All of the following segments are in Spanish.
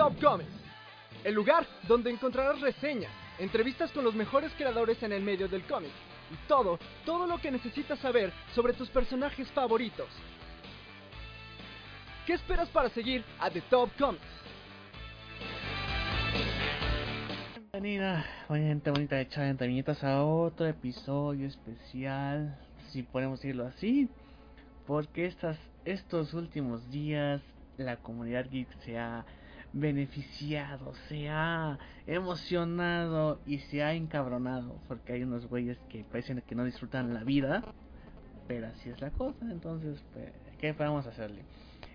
Top Comics, el lugar donde encontrarás reseñas, entrevistas con los mejores creadores en el medio del cómic y todo, todo lo que necesitas saber sobre tus personajes favoritos. ¿Qué esperas para seguir a The Top Comics? Bienvenida, gente bonita de Chaventamientos a otro episodio especial, si podemos decirlo así, porque estas, estos últimos días la comunidad geek se ha beneficiado, se ha emocionado y se ha encabronado porque hay unos güeyes que parecen que no disfrutan la vida, pero así es la cosa, entonces, pues, ¿qué podemos hacerle?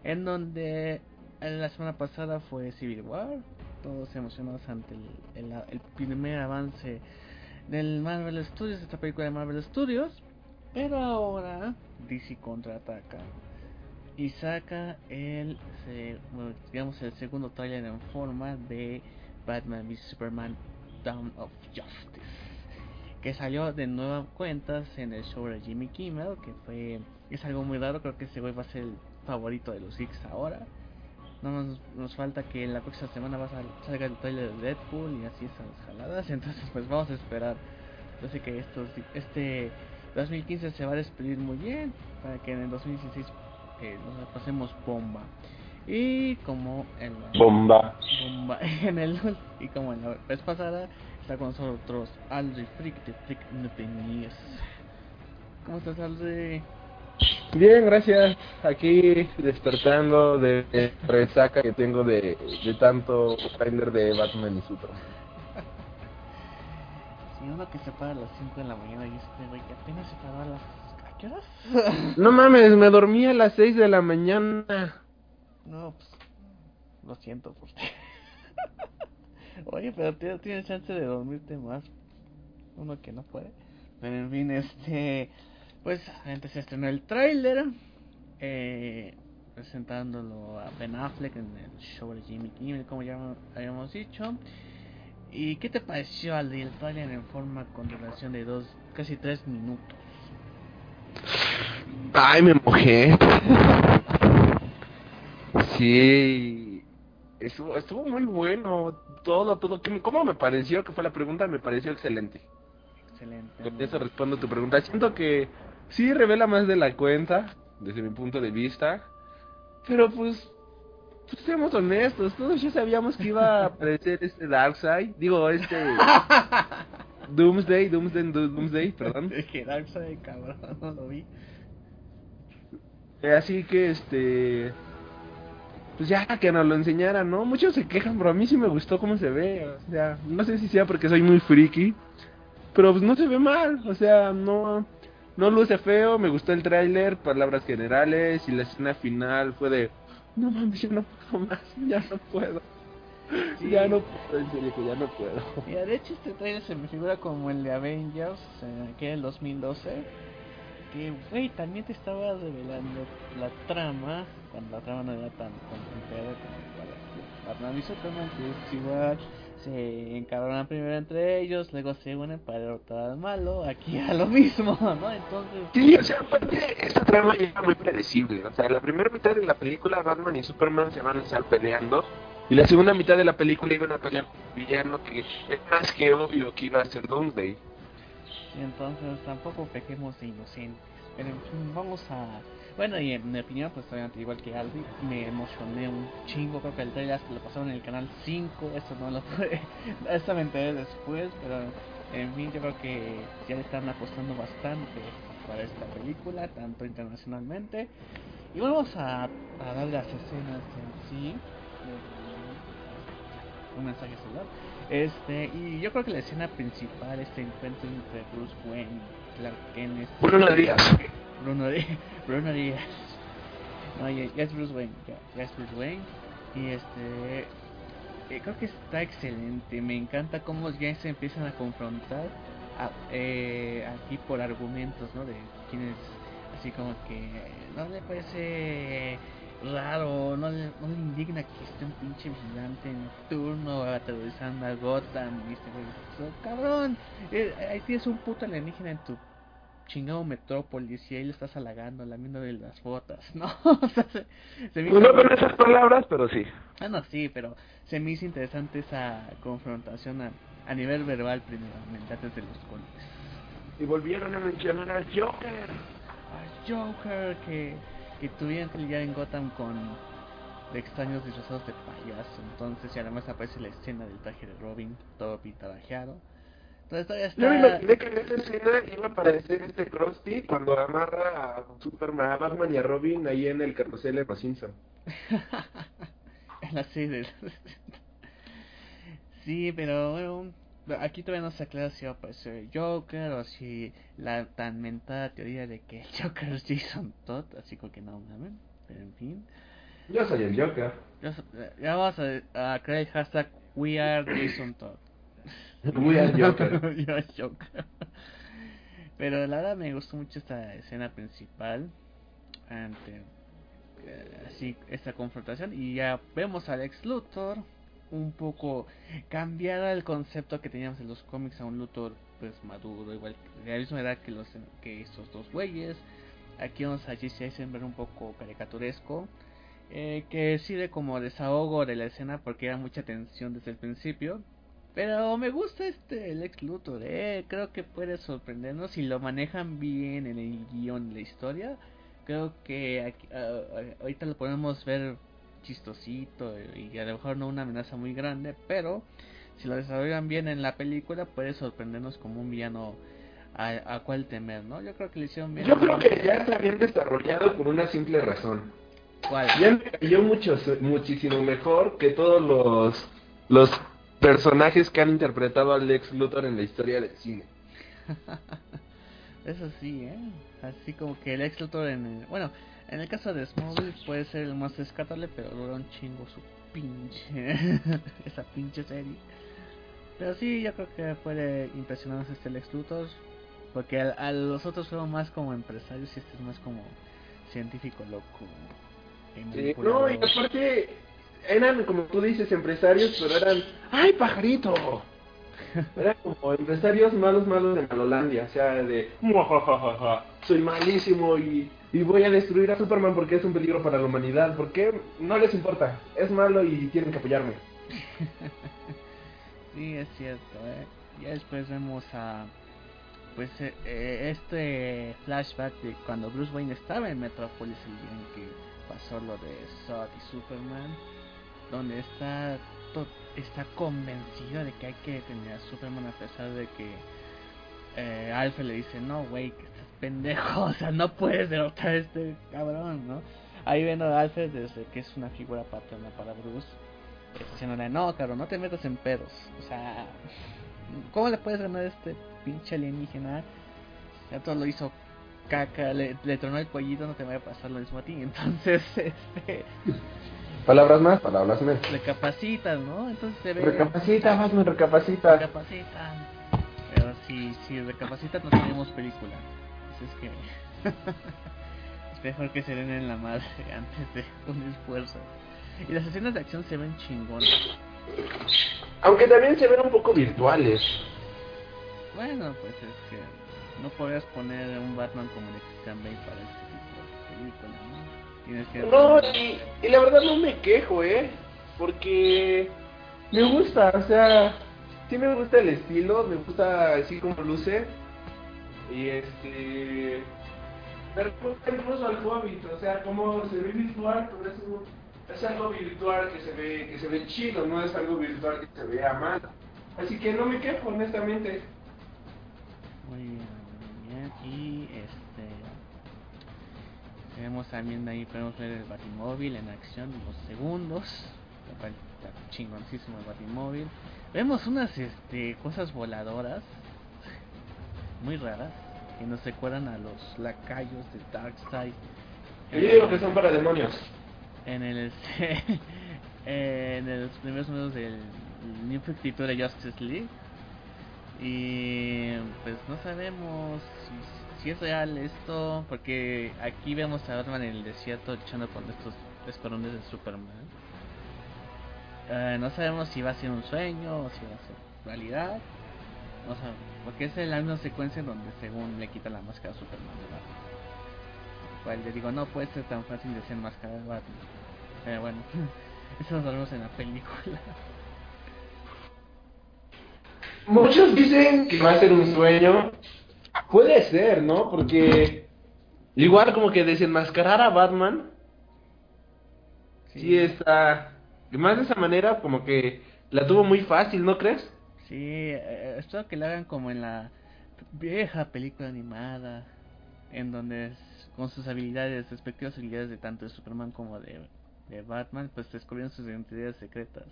En donde la semana pasada fue Civil War, todos emocionados ante el, el, primer avance del Marvel Studios, esta película de Marvel Studios, pero ahora DC contraataca y saca el digamos el segundo trailer en forma de Batman vs Superman Dawn of Justice que salió de nuevas cuentas en el show de Jimmy Kimmel que fue es algo muy raro creo que ese güey va a ser el favorito de los geeks ahora. No nos, nos falta que en la próxima semana va a salga el trailer de Deadpool y así esas jaladas entonces pues vamos a esperar. Yo sé que estos, este 2015 se va a despedir muy bien para que en el 2016 que nos pasemos bomba. Y como en la bomba. bomba en el y como en la vez pasada está con nosotros Aldri Freak de Freak News. ¿Cómo estás Aldri? Bien, gracias. Aquí despertando de, de resaca que tengo de, de tanto trailer de Batman y Superman. Si uno que se para a las 5 de la mañana y este güey que apenas se paró a las qué horas? No mames, me dormí a las 6 de la mañana. No, pues. Lo siento por ti. Oye, pero tienes chance de dormirte más. Uno que no puede. Pero en fin, este. Pues antes se estrenó el tráiler. Eh, presentándolo a Ben Affleck en el show de Jimmy Kimmel, como ya habíamos dicho. ¿Y qué te pareció al el tráiler en forma con duración de dos, casi tres minutos? Ay, me mojé. Sí. Estuvo, estuvo muy bueno. Todo, todo. ¿Cómo me pareció? Que fue la pregunta. Me pareció excelente. Excelente. Con eso respondo tu pregunta. Siento que sí revela más de la cuenta. Desde mi punto de vista. Pero pues. Pues seamos honestos. Todos ya sabíamos que iba a aparecer este Darkseid. Digo, este. Doomsday, Doomsday, Doomsday, perdón. Es que Darkseid, cabrón, no lo vi. Así que este pues ya que nos lo enseñaran, ¿no? Muchos se quejan, pero a mí sí me gustó cómo se ve, o sea, no sé si sea porque soy muy friki, pero pues no se ve mal, o sea, no no luce feo, me gustó el tráiler, palabras generales y la escena final fue de no mames, ya no puedo más, ya no puedo. Ya no puedo, en serio que ya no puedo. Mira, de hecho este trailer se me figura como el de Avengers, eh, que era el 2012 que, güey, también te estaba revelando la trama, cuando la trama no era tan complicada como para Batman y Superman, que es igual, se encabronan primero entre ellos, luego se unen para derrotar al malo, aquí a lo mismo, ¿no? Entonces... Sí, o sea, aparte, esta trama ya era muy predecible, o sea, la primera mitad de la película Batman y Superman se van a estar peleando, y la segunda mitad de la película iban a pelear villano que es más que obvio que iba a ser Doomsday. Entonces tampoco pequemos de inocentes. Pero en fin, vamos a... Bueno, y en mi opinión, pues obviamente igual que Aldi, me emocioné un chingo. Creo que el trailer lo pasaron en el canal 5. Esto no lo pude... Esto me enteré después, pero en fin, yo creo que ya le están apostando bastante para esta película, tanto internacionalmente. Y vamos a, a dar las escenas en sí. un mensaje celular. Este, y yo creo que la escena principal, este encuentro entre Bruce Wayne Clark Kent es... Bruno Díaz. Bruno, Díaz. Bruno Díaz. No, ya, ya, es Bruce Wayne, ya, ya es Bruce Wayne. Y este... Eh, creo que está excelente, me encanta cómo ya se empiezan a confrontar a, eh, aquí por argumentos, ¿no? De quienes, así como que no le parece raro, no le, no le indigna que esté un pinche vigilante nocturno aterrorizando a Gotham. Y este güey, cabrón, eh, ahí tienes un puto alienígena en tu chingado Metrópolis y ahí le estás halagando, lamiéndole las botas, ¿no? o sea, se, se me no con esas palabras, pero sí. Ah, no, sí, pero se me hizo interesante esa confrontación a, a nivel verbal primeramente, antes de los golpes. Y volvieron a mencionar al Joker. Al Joker que que tuvieron que lidiar en Gotham con extraños disfrazados de payaso. Entonces, y además aparece la escena del traje de Robin, todo pintabajeado. Entonces, todavía está... Yo me imaginé que en esa escena iba a aparecer este Krusty cuando amarra a Superman, a Batman y a Robin ahí en el carrusel de los Simpson. en la serie. sí, pero bueno, aquí todavía no se aclara si va a aparecer Joker o si la tan mentada teoría de que el Joker es Jason Todd, así como que no mames, pero en fin. Yo soy el Joker. ya vamos a, a, crear el hashtag We are Jason Todd. We are Joker. We are Joker. Pero la verdad me gustó mucho esta escena principal ante eh, así esta confrontación y ya vemos al ex Luthor un poco cambiar el concepto que teníamos en los cómics a un Luthor pues maduro, igual de la misma edad que los que estos dos güeyes. Aquí vamos a Jesse Eisenberg un poco caricaturesco, eh, que sirve como desahogo de la escena porque era mucha tensión desde el principio. Pero me gusta este el ex Luthor, eh. creo que puede sorprendernos si lo manejan bien en el guion, la historia. Creo que aquí, uh, ahorita lo podemos ver chistosito y a lo mejor no una amenaza muy grande, pero si lo desarrollan bien en la película puede sorprendernos como un villano a, a cual temer, ¿no? Yo creo que le hicieron bien. Yo creo que ya está bien desarrollado por una simple razón. ¿Cuál? Ya me cayó mucho, muchísimo mejor que todos los, los personajes que han interpretado al Lex Luthor en la historia del cine. Eso sí, ¿eh? Así como que el Lex Luthor en... El... Bueno, en el caso de Smallville puede ser el más rescatable, pero dura un chingo su pinche. esa pinche serie. Pero sí, yo creo que puede impresionarnos este Lex Luthor. Porque a, los otros fueron más como empresarios y este es más como científico loco. Sí, no, y aparte eran como tú dices empresarios, pero eran ¡ay pajarito! Eran como empresarios malos malos de Malolandia, o sea, de soy malísimo y y voy a destruir a Superman porque es un peligro para la humanidad. Porque no les importa, es malo y tienen que apoyarme. sí, es cierto. ¿eh? Ya después vemos a pues eh, eh, este flashback de cuando Bruce Wayne estaba en Metropolis el día en que pasó lo de Zod y Superman, donde está está convencido de que hay que detener a Superman a pesar de que eh, Alfred le dice no, güey, pendejo, o sea, no puedes derrotar a este cabrón, ¿no? Ahí viendo a Alfred desde que es una figura paterna para Bruce, diciéndole, no, cabrón, no te metas en pedos, o sea, ¿cómo le puedes ganar a este pinche alienígena? Ya todo lo hizo caca, le, le tronó el pollito, no te vaya a pasar lo mismo a ti, entonces, este... Palabras más, palabras menos. Recapacitas, ¿no? Entonces se ve... Recapacita, más me recapacita. Recapacita. Pero si, si recapacitas no tenemos película es que es mejor que se den en la madre antes de un esfuerzo. Y las escenas de acción se ven chingonas. Aunque también se ven un poco virtuales. Bueno, pues es que no podrías poner un Batman como el Christian Bale para este tipo de película, ¿no? Tienes que no, y, y la verdad no me quejo, ¿eh? Porque me gusta, o sea, sí me gusta el estilo, me gusta así como luce y este. Recuerda incluso al Hobbit, o sea, como se ve virtual, pero es, es algo virtual que se ve que se ve chido, no es algo virtual que se vea mal. Así que no me quejo, honestamente. Muy bien, muy bien. Y este. Tenemos también ahí, podemos ver el Batimóvil en acción en los segundos. está chingoncísimo el Batimóvil. Vemos unas este, cosas voladoras muy raras que nos recuerdan a los lacayos de Darkseid. Yo digo que son para demonios. En el en los primeros números del New 52 de Justice League. Y pues no sabemos si, es real esto, porque aquí vemos a Batman en el desierto luchando con estos escuadrones de Superman. Eh, no sabemos si va a ser un sueño o si va a ser realidad. No sabemos, porque es la misma secuencia en donde según le quita la máscara a Superman de Batman. Cual le digo, no puede ser tan fácil de ser máscara de Batman. Pero bueno, eso lo vemos en la película. Muchos dicen que va a ser un sueño. Puede ser, ¿no? Porque igual como que desenmascarar a Batman sí, está... Más de esa manera como que la tuvo muy fácil, ¿no crees? Sí, eh, espero que la hagan como en la vieja película animada, en donde con sus habilidades, respectivas habilidades de tanto de Superman como de, de Batman, pues descubrieron sus identidades secretas.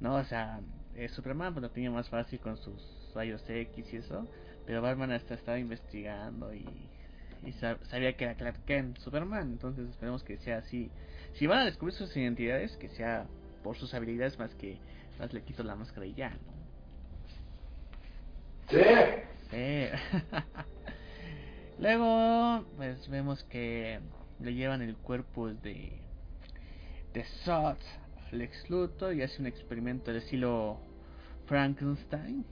No, o sea, eh, Superman pues lo tenía más fácil con sus rayos X y eso, pero Batman hasta estaba investigando y, y sabía que era Clark Kent, Superman, entonces esperemos que sea así. Si van a descubrir sus identidades, que sea por sus habilidades más que más le quito la máscara y ya, ¿no? Sí. Luego, pues vemos que le llevan el cuerpo de de Sot Lex Luthor y hace un experimento de estilo Frankenstein.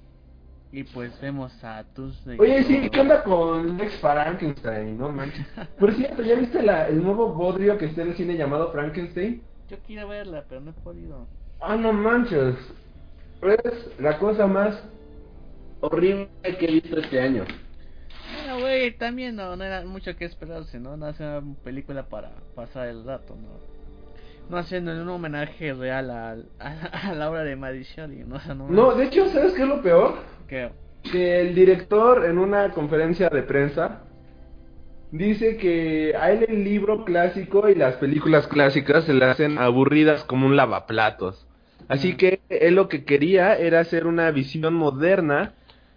Y pues vemos a Tuesday. Oye, sí, ¿qué onda con Lex Frankenstein? No manches. Por cierto, ¿ya viste la, el nuevo bodrio que está en el cine llamado Frankenstein? Yo quiero verla, pero no he podido. Ah, no manches. Es la cosa más horrible que he visto este año. Bueno, güey, también no, no era mucho que esperarse, ¿no? No hacer una película para pasar el rato, ¿no? no haciendo un homenaje real a, a, la obra de Mary Shelley, ¿no? no, no, de hecho, ¿sabes qué es lo peor? ¿Qué? Que el director en una conferencia de prensa dice que a él el libro clásico y las películas clásicas se le hacen aburridas como un lavaplatos. Así que él lo que quería era hacer una visión moderna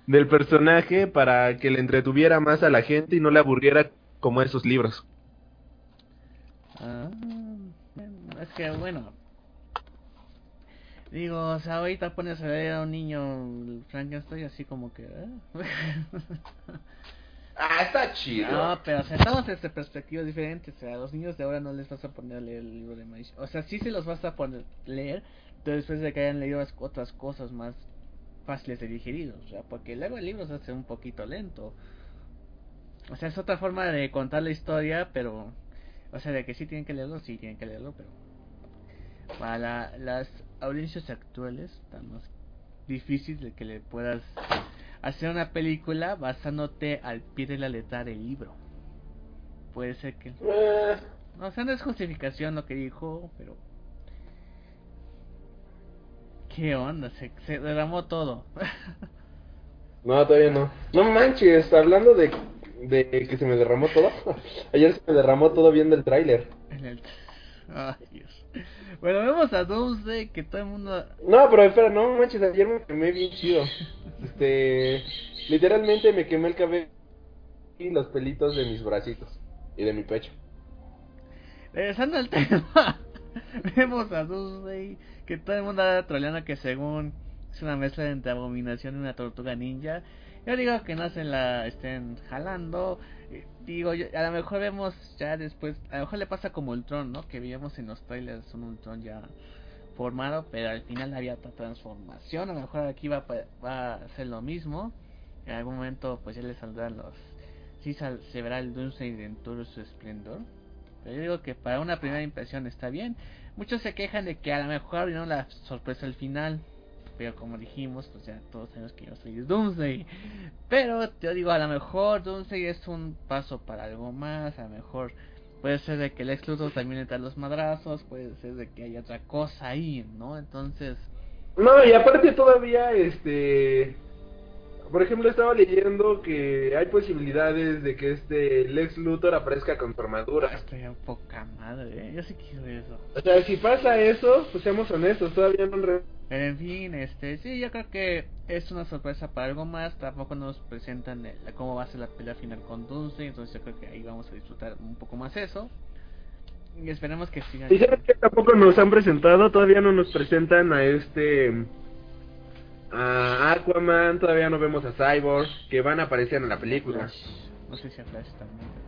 del personaje para que le entretuviera más a la gente y no le aburriera como esos libros. Ah es que bueno. Digo, o sea, ahorita pones a ver a un niño Frankenstein así como que... ¿eh? ah, está chido. No, pero o sea, estamos desde perspectivas diferentes. O sea, a los niños de ahora no les vas a poner a leer el libro de Maíz. O sea, sí se los vas a poner leer, pero después de que hayan leído otras cosas más fáciles de digerir. O sea, porque luego el libro se hace un poquito lento. O sea, es otra forma de contar la historia, pero... O sea, de que sí tienen que leerlo, sí tienen que leerlo, pero para las audiencias actuales está más difícil de que le puedas hacer una película basándote al pie de la letra del libro. Puede ser que... Eh. No, o sea, no es justificación lo que dijo, pero... ¿Qué onda? Se, se derramó todo. no, todavía no. No manches, hablando de, de que se me derramó todo. Ayer se me derramó todo viendo el tráiler. En el... Ay, Dios. Bueno, vemos a Doomsday que todo el mundo. No, pero espera, no manches, ayer me quemé bien chido. Este. Literalmente me quemé el cabello y los pelitos de mis bracitos y de mi pecho. Regresando al tema, vemos a Doomsday que todo el mundo anda troleando que según es una mezcla entre abominación y una tortuga ninja. Yo digo que no se la estén jalando. Eh, digo, a lo mejor vemos ya después, a lo mejor le pasa como Ultron, ¿no? Que vimos en los trailers un Ultron ya formado, pero al final había otra transformación. A lo mejor aquí va, va a ser lo mismo. En algún momento, pues ya le saldrán los. Sí, se verá el Doomsday en todo su esplendor. Pero yo digo que para una primera impresión está bien. Muchos se quejan de que a lo mejor no la sorpresa al final. Pero como dijimos, pues ya todos sabemos que yo soy Doomsday. Pero te digo, a lo mejor Doomsday es un paso para algo más. A lo mejor puede ser de que el excluso también entre los madrazos. Puede ser de que haya otra cosa ahí, ¿no? Entonces. No, y aparte todavía, este. Por ejemplo, estaba leyendo que hay posibilidades de que este Lex Luthor aparezca con su armadura. Estoy a poca madre, ¿eh? yo sí quiero eso. O sea, si pasa eso, pues seamos honestos, todavía no... Re... Pero en fin, este, sí, yo creo que es una sorpresa para algo más. Tampoco nos presentan el, cómo va a ser la pelea final con Doomsday, entonces yo creo que ahí vamos a disfrutar un poco más eso. Y esperemos que sigan. Y sabes que tampoco nos han presentado, todavía no nos presentan a este a Aquaman, todavía no vemos a Cyborg, que van a aparecer en la película. No sé si a Flash también.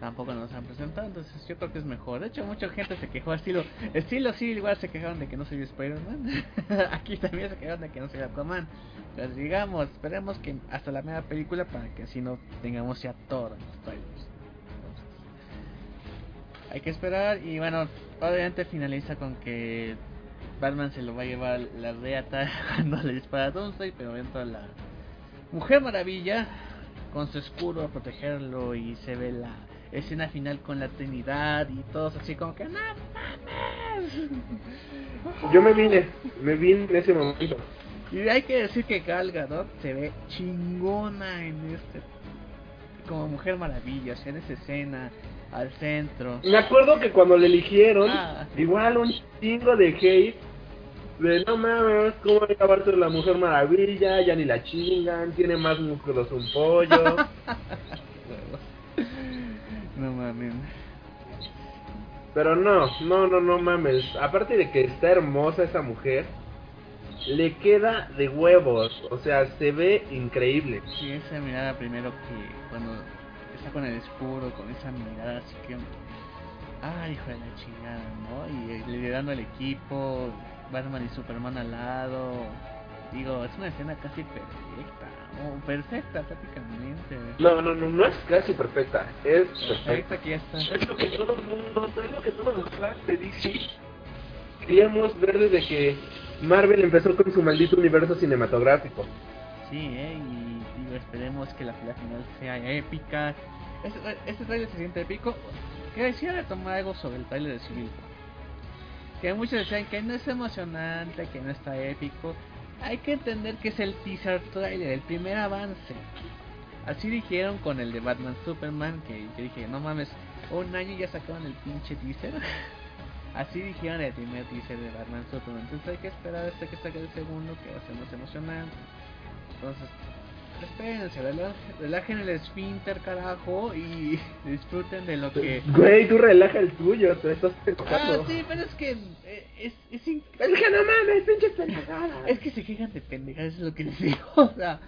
Tampoco nos han presentado, entonces yo creo que es mejor. De hecho, mucha gente se quejó, estilo, estilo sí, igual se quejaron de que no soy Spider-Man. Aquí también se quejaron de que no soy Aquaman. Pues digamos, esperemos que hasta la media película para que así no tengamos ya todo los hay que esperar y bueno, obviamente finaliza con que Batman se lo va a llevar la reata cuando le dispara a Doomsday, pero entra la Mujer Maravilla con su escudo a protegerlo y se ve la escena final con la Trinidad y todos así como que ¡No mames! Yo me vine, me vine en ese momento. Y hay que decir que Gal Gadot se ve chingona en este como Mujer Maravilla, o sea, en esa escena al centro. Me acuerdo que cuando le eligieron, ah, igual un chingo de hate de no mames, ¿cómo va a acabar la Mujer Maravilla? Ya ni la chingan, tiene más músculos un pollo. no mames. Pero no, no, no, no mames. Aparte de que está hermosa esa mujer, le queda de huevos. O sea, se ve increíble. Sí, esa mirada primero que cuando está con el escudo, con esa mirada así que. Ay, hijo de la chingada, ¿no? Y liderando el equipo, Batman y Superman al lado. Digo, es una escena casi perfecta, perfecta prácticamente. No, no, no, no es casi perfecta, es perfecta. que ya está. Es lo que todo el mundo, es lo que todos los fans de DC queríamos ver desde que Marvel empezó con su maldito universo cinematográfico. Sí, eh, y digo, esperemos que la final sea épica. Este, este trailer se siente épico. Que decía de tomar algo sobre el trailer de Civil que muchos decían que no es emocionante, que no está épico. Hay que entender que es el teaser trailer, el primer avance. Así dijeron con el de Batman Superman, que yo dije, no mames, un año ya sacaron el pinche teaser. Así dijeron el primer teaser de Batman Superman. Entonces hay que esperar hasta que saque el segundo, que va a ser más emocionante. Entonces, espérense, relajen el esfínter, carajo, y disfruten de lo que... Güey, tú relaja el tuyo, te estás Ah, sí, pero es que eh, es... Es, es que no mames, pinches pendejadas. Es que se quejan de pendejadas, es lo que les digo, o sea...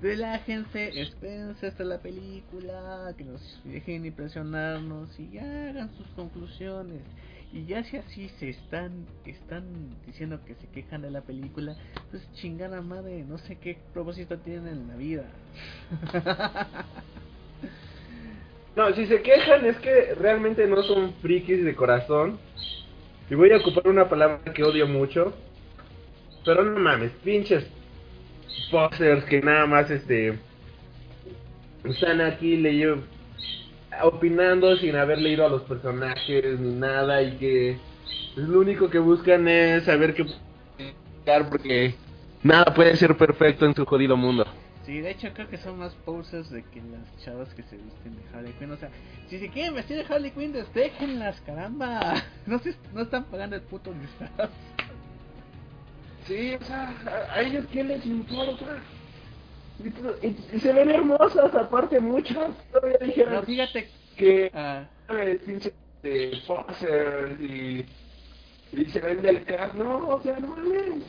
Relájense, espérense hasta la película, que nos dejen impresionarnos y hagan sus conclusiones. Y ya si así se están están diciendo que se quejan de la película, pues chingada madre, no sé qué propósito tienen en la vida. no, si se quejan es que realmente no son frikis de corazón. Y voy a ocupar una palabra que odio mucho. Pero no mames, pinches posers que nada más este están aquí leyendo opinando sin haber leído a los personajes ni nada y que lo único que buscan es saber qué porque nada puede ser perfecto en su jodido mundo. Sí, de hecho creo que son más poses de que las chavas que se visten de Harley Quinn. O sea, si se quieren vestir de Harley Quinn, déjenlas, caramba. No, se, no están pagando el puto disfraz. Sí, o sea, a, ellos quién les importa. Y, se ven hermosas, aparte muchas. Todavía dijeron no, fíjate que ah. de posers y, y se ven del cast. No, o sea, no mames.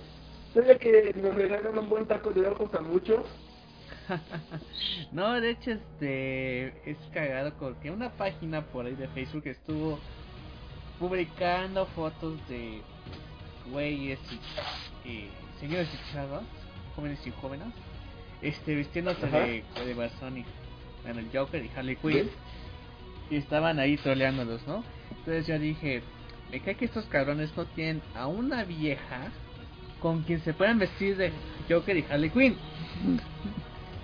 Todavía que nos regalan un buen taco de ojos a muchos. no, de hecho, este es cagado porque una página por ahí de Facebook estuvo publicando fotos de güeyes y, señores y chavas, jóvenes y jóvenes, este, vistiéndose de, de y bueno, el Joker y Harley Quinn. Y estaban ahí troleándolos, ¿no? Entonces yo dije, me cae que estos cabrones no tienen a una vieja con quien se puedan vestir de Joker y Harley Quinn.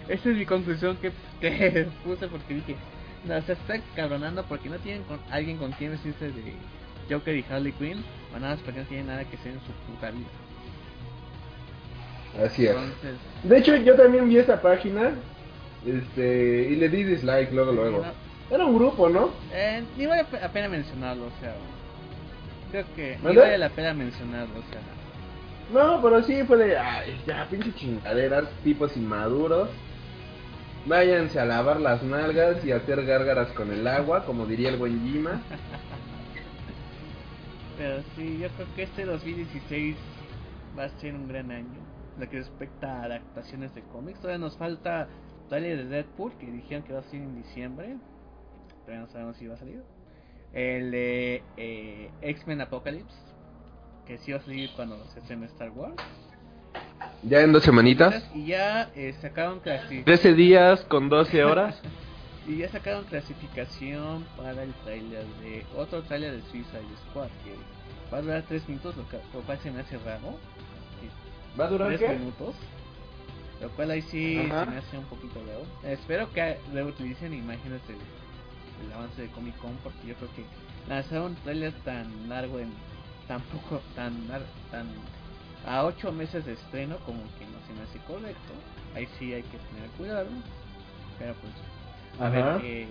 Esa es mi conclusión que, que puse porque dije, no, se está cabronando porque no tienen con alguien con quien vestirse de Joker y Harley Quinn, o nada más porque no tienen nada que hacer en su puta vida. Así es. Entonces, De hecho, yo también vi esa página. Este, y le di dislike luego, luego. Era un grupo, ¿no? eh, ni vale la pena mencionarlo, o sea. Creo que ni vale la pena mencionarlo, o sea. No, pero sí fue de, ay, ya, pinche chingaderas, tipos inmaduros. Váyanse a lavar las nalgas y a hacer gárgaras con el agua, como diría el buen Jima. Pero sí, yo creo que este 2016 va a ser un gran año. Lo que respecta a adaptaciones de cómics, todavía nos falta trailer de Deadpool que dijeron que va a salir en diciembre. Todavía no sabemos si va a salir. El de eh, X-Men Apocalypse, que sí va a salir cuando se estrene Star Wars. Ya en dos semanitas. Y ya eh, sacaron clasi- 13 días con 12 horas. y ya sacaron clasificación para el trailer de otro trailer de Suicide Squad que va a durar 3 minutos, lo, que- lo cual se me hace raro. ¿Va a durar 3 qué? minutos. Lo cual ahí sí Ajá. se me hace un poquito raro. Espero que reutilicen imágenes del, del avance de Comic Con porque yo creo que lanzar un trailer tan largo en tan poco, tan, tan a 8 meses de estreno como que no se me hace correcto. Ahí sí hay que tener cuidado. Pero pues a Ajá. ver qué,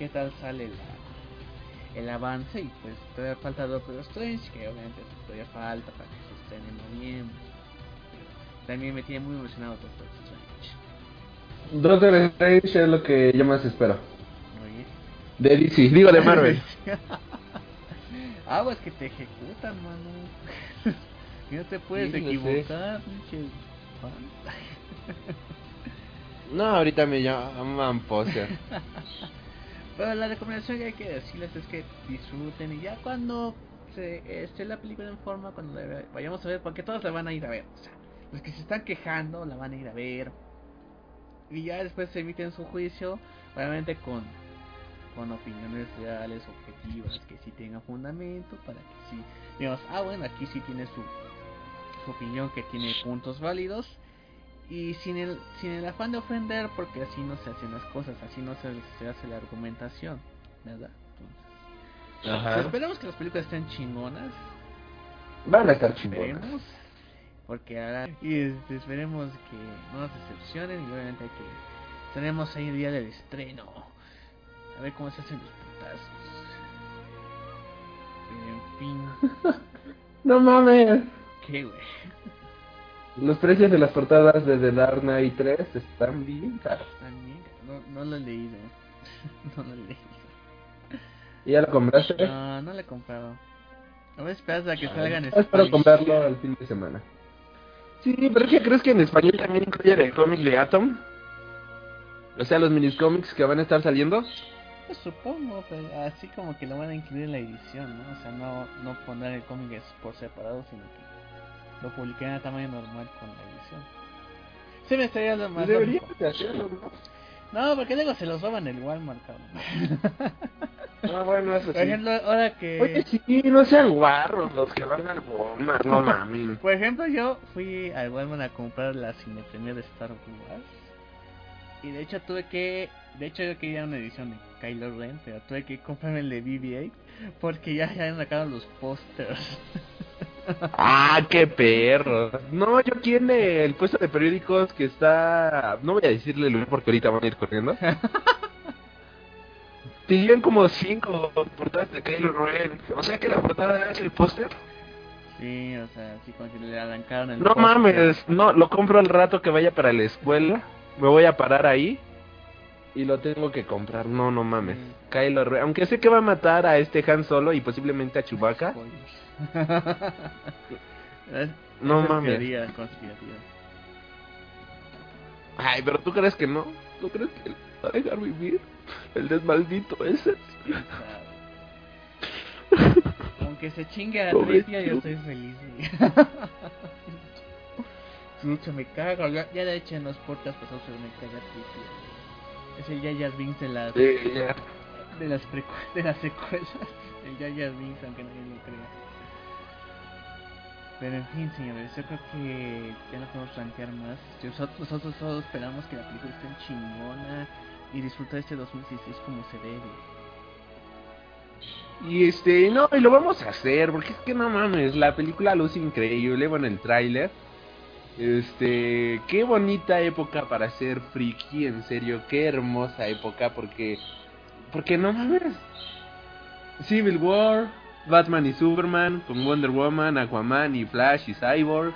qué tal sale la, el avance y pues todavía falta Doctor Strange que obviamente todavía falta para que se estrene en noviembre. También me tiene muy emocionado Doctor Strange. Doctor Strange es lo que yo más espero. Oye. De DC, digo de Marvel. ah, pues que te ejecutan, mano. no te puedes Sí, equivocar, pinche no, ahorita me llaman poser. Pero la recomendación que hay que decirles es que disfruten y ya cuando se esté la película en forma, cuando la vayamos a ver, porque todos la van a ir a ver. O sea, los que se están quejando la van a ir a ver. Y ya después se emiten su juicio, obviamente con, con opiniones reales, objetivas, que sí tengan fundamento, para que sí, digamos, ah bueno, aquí sí tiene su, su opinión que tiene puntos válidos y sin el sin el afán de ofender porque así no se hacen las cosas así no se, se hace la argumentación verdad Entonces, Ajá. esperemos que las películas estén chingonas Van a estar chingonas. esperemos porque ahora y este, esperemos que no nos decepcionen y obviamente que tenemos ahí el día del estreno a ver cómo se hacen los putazos en fin No mames. qué güey Los precios de las portadas de The Dark Knight 3 están bien caros. también no, no lo he leído no lo he leído ¿Y ya lo compraste? No, no le he comprado. A ver, esperas a que Ay, salgan Espero comprarlo el fin de semana. Sí, pero es que crees que en español también incluye el cómic de Atom. O sea, los miniscómics que van a estar saliendo. Pues supongo, pero así como que lo van a incluir en la edición, ¿no? O sea, no, no poner el cómic es por separado, sino que lo publicarán a tamaño normal con la edición. Se me estaría lo más Deberías lógico. de hacerlo, ¿no? No, porque luego se los roban el Walmart, cabrón. Ah, bueno, eso Por sí. ejemplo, ahora que... Oye, sí, no sean guarros los que van al Walmart, no mames. Por ejemplo, yo fui al Walmart a comprar la cine premier de Star Wars. Y de hecho tuve que... De hecho yo quería una edición de Kylo Ren, pero tuve que comprarme el de BB-8 porque ya, ya han sacado los pósters. Ah, qué perro. No, yo aquí en el puesto de periódicos que está. No voy a decirle el lugar porque ahorita van a ir corriendo. Tenían como cinco portadas de Kylo Ren. O sea que la portada es el póster. Sí, o sea, así como que le arrancaron el No mames, no, lo compro al rato que vaya para la escuela. Me voy a parar ahí. Y lo tengo que comprar. No, no mames. Mm. Kylo Ren. Aunque sé que va a matar a este Han Solo y posiblemente a Chewbacca. Spoilers. Es- No esas mames. Ay, pero tú crees que no. ¿Tú crees que va a dejar vivir? El desmaldito ese. Aunque se chingue a Tripia, yo estoy feliz. Sí, hecho me cago. Ya, ya de hecho en los podcasts pasados se me caga Tripia. Es el Yaya Binks de las, Sí, ya. de las, de las secuelas. El Yaya Binks, aunque nadie lo crea. Pero en fin, señores, yo creo que ya no podemos plantear más. Nosotros, nosotros todos esperamos que la película esté chingona y disfrutar este 2016 como se debe. Y este, no, y lo vamos a hacer, porque es que no mames, la película luce increíble, bueno, el tráiler. Este, qué bonita época para ser friki, en serio, qué hermosa época, porque, porque no mames. Civil War, Batman y Superman, con Wonder Woman, Aquaman y Flash y Cyborg,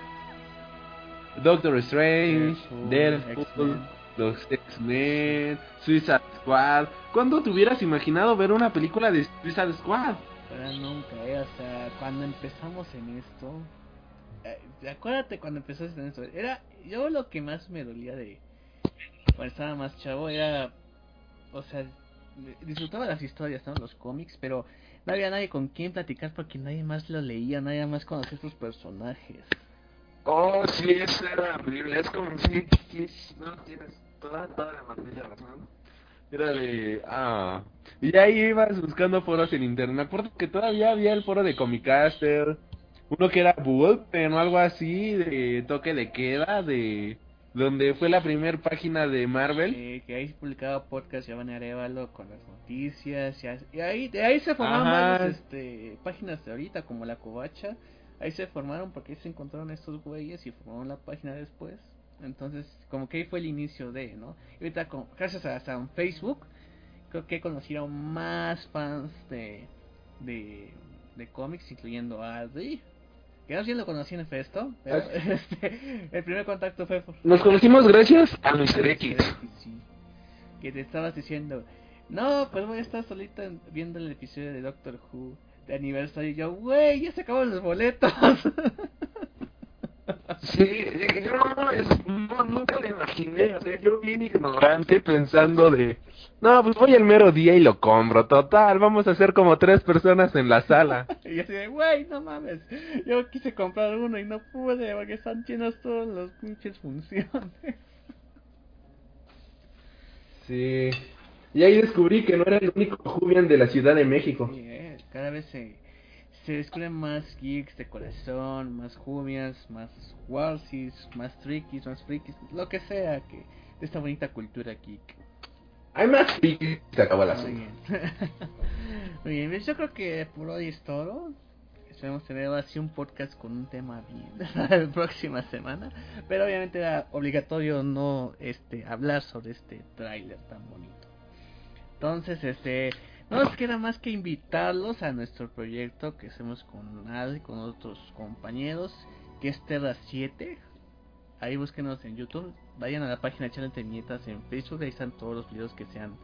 Doctor Strange, Deadpool, los X-Men, Suicide Squad. ¿Cuándo te hubieras imaginado ver una película de Suicide Squad? Pero nunca, eh, o sea, cuando empezamos en esto, eh, acuérdate cuando empezaste en esto, era, yo lo que más me dolía de cuando estaba más chavo era, o sea, disfrutaba las historias, ¿no? Los cómics, pero no había nadie con quien platicar porque nadie más lo leía, nadie más conocía sus personajes. Oh, sí, eso era horrible, es como si, no tienes toda, toda la maldita razón. Era de, ah, y ahí ibas buscando foros en internet, me acuerdo que todavía había el foro de Comicaster, uno que era Bullpen o algo así, de toque de queda, de donde fue la primera página de Marvel. Que ahí se publicaba podcast, a Arevalo con las noticias, y ahí, de ahí se formaron varias este, páginas de ahorita, como la Covacha, ahí se formaron porque ahí se encontraron estos güeyes y formaron la página después. Entonces, como que ahí fue el inicio de, ¿no? Y ahorita, con, gracias a, Facebook, creo que conocieron más fans de, de, de cómics, incluyendo a Adi, que no lo conocí en Festo, pero este, el primer contacto fue... Nos conocimos gracias a Mr. X. que te estabas diciendo, no, pues voy a estar solita viendo el episodio de Doctor Who de aniversario. Y yo, güey, ya se acaban los boletos. Sí, yo no, nunca lo imaginé, o sea, yo bien ignorante pensando de, no, pues voy el mero día y lo compro, total, vamos a ser como tres personas en la sala. y así de, güey, no mames, yo quise comprar uno y no pude porque están llenos todos los pinches funciones. Sí, y ahí descubrí que no era el único Julian de la Ciudad de México. Sí, eh, cada vez se se descubren más geeks de corazón, más jumias, más warsis, más trickies, más frikis, lo que sea que de esta bonita cultura geek. Hay más frikis, se acabó la bien. Muy bien, yo creo que por hoy es todo. Esperemos tener así un podcast con un tema bien la próxima semana. Pero obviamente era obligatorio no este hablar sobre este tráiler tan bonito. Entonces, este no nos queda más que invitarlos a nuestro proyecto que hacemos con Ad y con otros compañeros, que es Terra 7. Ahí búsquenos en YouTube, vayan a la página de Channel Viñetas en Facebook, ahí están todos los videos que se han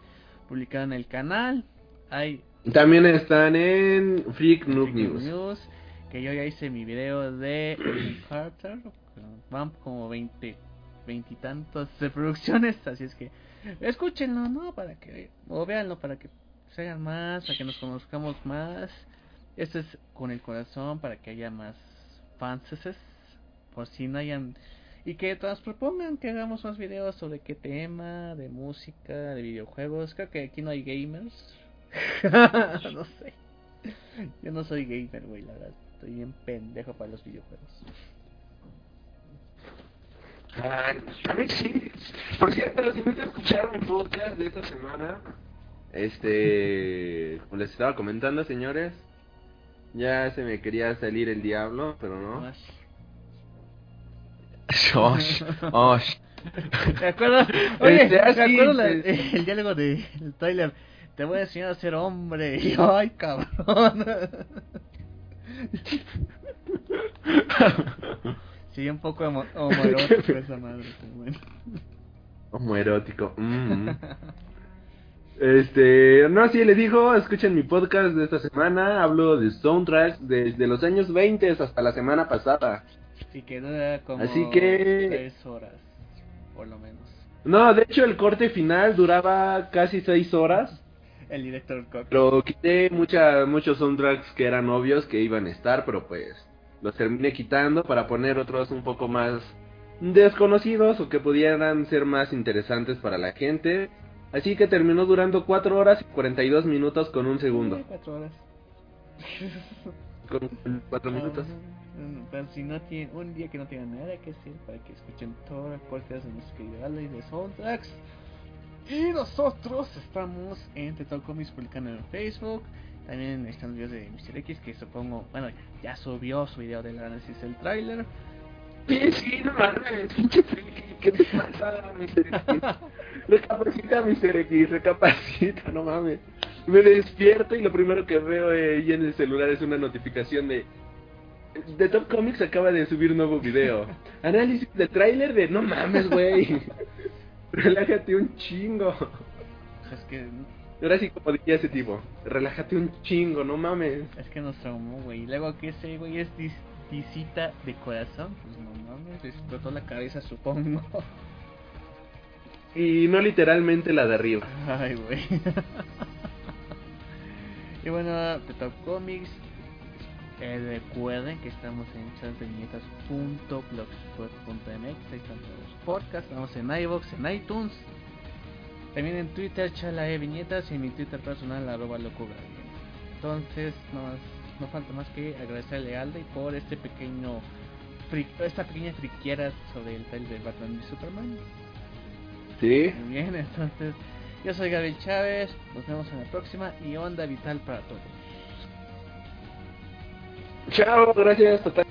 publicado en el canal. Hay también están en Freak Noob News. Que yo ya hice mi video de Carter, van como 20, 20 y tantos reproducciones, así es que escúchenlo, ¿no? Para que, o véanlo para que se hagan más, para que nos conozcamos más. Esto es con el corazón para que haya más fans, por si no hayan y que nos propongan que hagamos más videos sobre qué tema, de música, de videojuegos. Creo que aquí no hay gamers. no sé. Yo no soy gamer, güey, la verdad. Estoy bien pendejo para los videojuegos. Ah, a sí. Por cierto, los invito a escuchar mi podcast de esta semana. Este, como les estaba comentando, señores, ya se me quería salir el diablo, pero no. Osh, osh. ¿Te acuerdas? Oye, este, ¿te acuerdas el diálogo de Tyler? Te voy a enseñar a ser hombre. Y ay, cabrón. sí, un poco homoerótico esa madre, bueno. Homoerótico, mmm. Este, no, sí, les dijo, escuchen mi podcast de esta semana, hablo de soundtracks desde los años 20 hasta la semana pasada. Sí, que dura como Así que... tres horas, por lo menos. No, de hecho el corte final duraba casi seis horas. El director Pero quité mucha, muchos soundtracks que eran obvios que iban a estar, pero pues los terminé quitando para poner otros un poco más desconocidos o que pudieran ser más interesantes para la gente. Así que terminó durando 4 horas y 42 minutos con un segundo. 4 horas. con 4 minutos. Pero si no tienen un día que no tengan nada que hacer para que escuchen todo el podcast de nuestro querido y de Soundtracks. Y nosotros estamos en Tetal Comics publicando en Facebook. También están los videos de Mr. X que supongo, bueno, ya subió su video del análisis del tráiler. Sí, no mames, pinche ¿qué te pasa, Mr. X? Recapacita, Mr. X, recapacita, no mames. Me despierto y lo primero que veo ahí en el celular es una notificación de... De Top Comics acaba de subir un nuevo video. Análisis de tráiler de... No mames, güey. Relájate un chingo. Es que, Ahora sí, como diría ese tipo. Relájate un chingo, no mames. es que nos traumó, güey. Y luego que ese güey es dis- visita de corazón, pues no mames, le explotó la cabeza, supongo. Y no literalmente la de arriba. Ay, güey. y bueno, de Top Comics. recuerden que estamos en chatdeviñetas.blogspot.mx. Ahí están todos los. Estamos en iVoox, en iTunes. También en Twitter, chala e. Y en mi Twitter personal, arroba Gabriel. Entonces, no, no falta más que agradecerle a Alde por este pequeño. esta pequeña friquiera sobre el trailer de Batman y Superman. Sí. Muy bien, entonces yo soy Gabriel Chávez, nos vemos en la próxima y onda vital para todos. Chao, gracias, total.